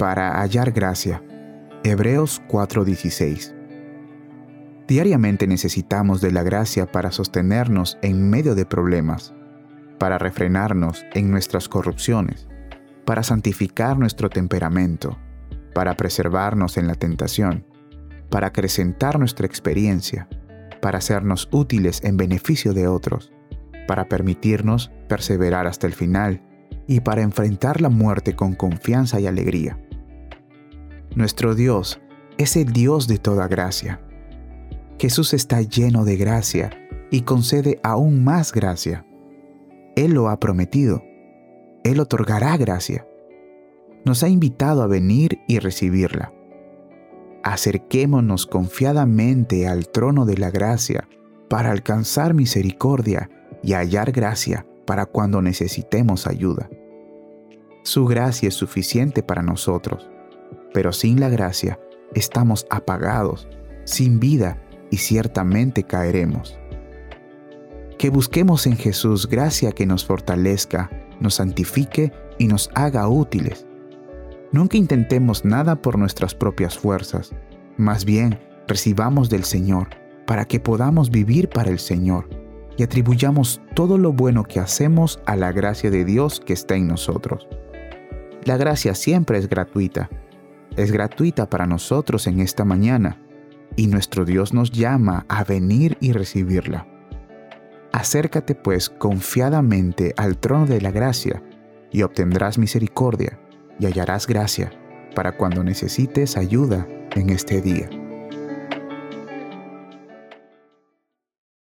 para hallar gracia. Hebreos 4:16. Diariamente necesitamos de la gracia para sostenernos en medio de problemas, para refrenarnos en nuestras corrupciones, para santificar nuestro temperamento, para preservarnos en la tentación, para acrecentar nuestra experiencia, para hacernos útiles en beneficio de otros, para permitirnos perseverar hasta el final y para enfrentar la muerte con confianza y alegría. Nuestro Dios es el Dios de toda gracia. Jesús está lleno de gracia y concede aún más gracia. Él lo ha prometido. Él otorgará gracia. Nos ha invitado a venir y recibirla acerquémonos confiadamente al trono de la gracia para alcanzar misericordia y hallar gracia para cuando necesitemos ayuda. Su gracia es suficiente para nosotros, pero sin la gracia estamos apagados, sin vida y ciertamente caeremos. Que busquemos en Jesús gracia que nos fortalezca, nos santifique y nos haga útiles Nunca intentemos nada por nuestras propias fuerzas, más bien recibamos del Señor para que podamos vivir para el Señor y atribuyamos todo lo bueno que hacemos a la gracia de Dios que está en nosotros. La gracia siempre es gratuita, es gratuita para nosotros en esta mañana y nuestro Dios nos llama a venir y recibirla. Acércate pues confiadamente al trono de la gracia y obtendrás misericordia y hallarás gracia para cuando necesites ayuda en este día.